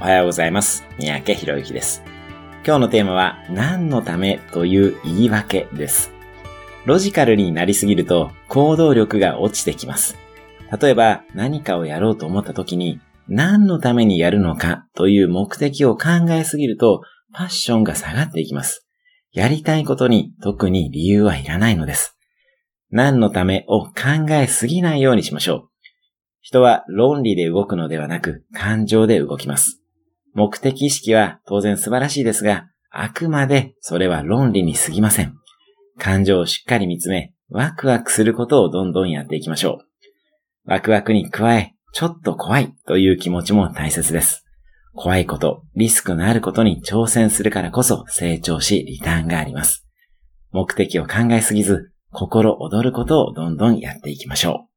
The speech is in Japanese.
おはようございます。三宅博之です。今日のテーマは、何のためという言い訳です。ロジカルになりすぎると行動力が落ちてきます。例えば何かをやろうと思った時に何のためにやるのかという目的を考えすぎるとパッションが下がっていきます。やりたいことに特に理由はいらないのです。何のためを考えすぎないようにしましょう。人は論理で動くのではなく感情で動きます。目的意識は当然素晴らしいですが、あくまでそれは論理に過ぎません。感情をしっかり見つめ、ワクワクすることをどんどんやっていきましょう。ワクワクに加え、ちょっと怖いという気持ちも大切です。怖いこと、リスクのあることに挑戦するからこそ成長し、リターンがあります。目的を考えすぎず、心躍ることをどんどんやっていきましょう。